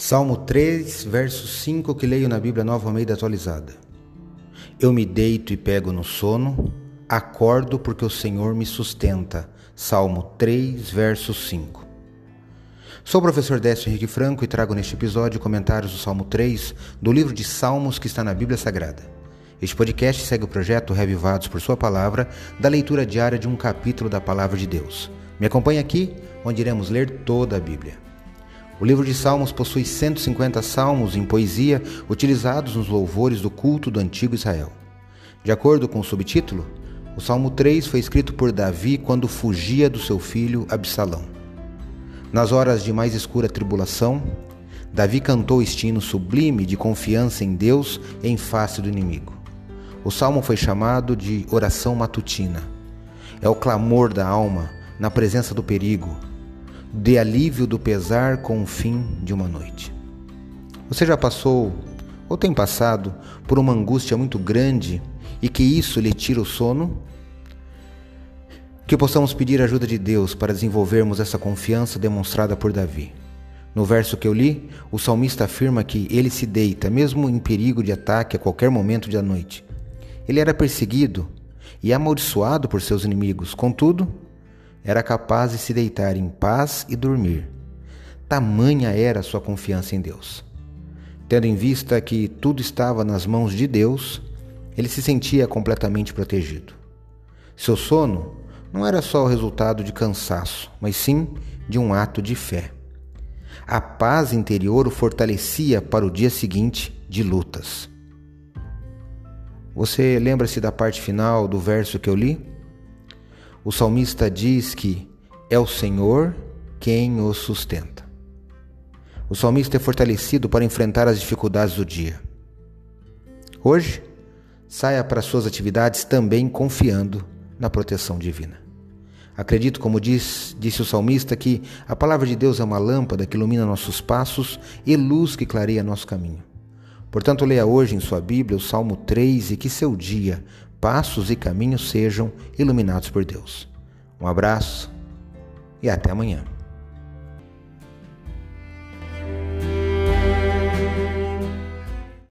Salmo 3, verso 5 que leio na Bíblia Nova Almeida atualizada. Eu me deito e pego no sono, acordo porque o Senhor me sustenta. Salmo 3, verso 5. Sou o professor Décio Henrique Franco e trago neste episódio comentários do Salmo 3 do livro de Salmos que está na Bíblia Sagrada. Este podcast segue o projeto Revivados por Sua Palavra, da leitura diária de um capítulo da Palavra de Deus. Me acompanhe aqui, onde iremos ler toda a Bíblia. O livro de Salmos possui 150 salmos em poesia utilizados nos louvores do culto do antigo Israel. De acordo com o subtítulo, o Salmo 3 foi escrito por Davi quando fugia do seu filho Absalão. Nas horas de mais escura tribulação, Davi cantou estino sublime de confiança em Deus em face do inimigo. O salmo foi chamado de oração matutina. É o clamor da alma na presença do perigo, de alívio do pesar com o fim de uma noite. Você já passou ou tem passado por uma angústia muito grande e que isso lhe tira o sono? Que possamos pedir ajuda de Deus para desenvolvermos essa confiança demonstrada por Davi. No verso que eu li, o salmista afirma que ele se deita, mesmo em perigo de ataque a qualquer momento da noite. Ele era perseguido e amaldiçoado por seus inimigos, contudo, era capaz de se deitar em paz e dormir. Tamanha era sua confiança em Deus. Tendo em vista que tudo estava nas mãos de Deus, ele se sentia completamente protegido. Seu sono não era só o resultado de cansaço, mas sim de um ato de fé. A paz interior o fortalecia para o dia seguinte de lutas. Você lembra-se da parte final do verso que eu li? O salmista diz que é o Senhor quem o sustenta. O salmista é fortalecido para enfrentar as dificuldades do dia. Hoje, saia para suas atividades também confiando na proteção divina. Acredito, como diz, disse o salmista, que a palavra de Deus é uma lâmpada que ilumina nossos passos e luz que clareia nosso caminho. Portanto, leia hoje em sua Bíblia o Salmo 3 e que seu dia passos e caminhos sejam iluminados por Deus. Um abraço e até amanhã.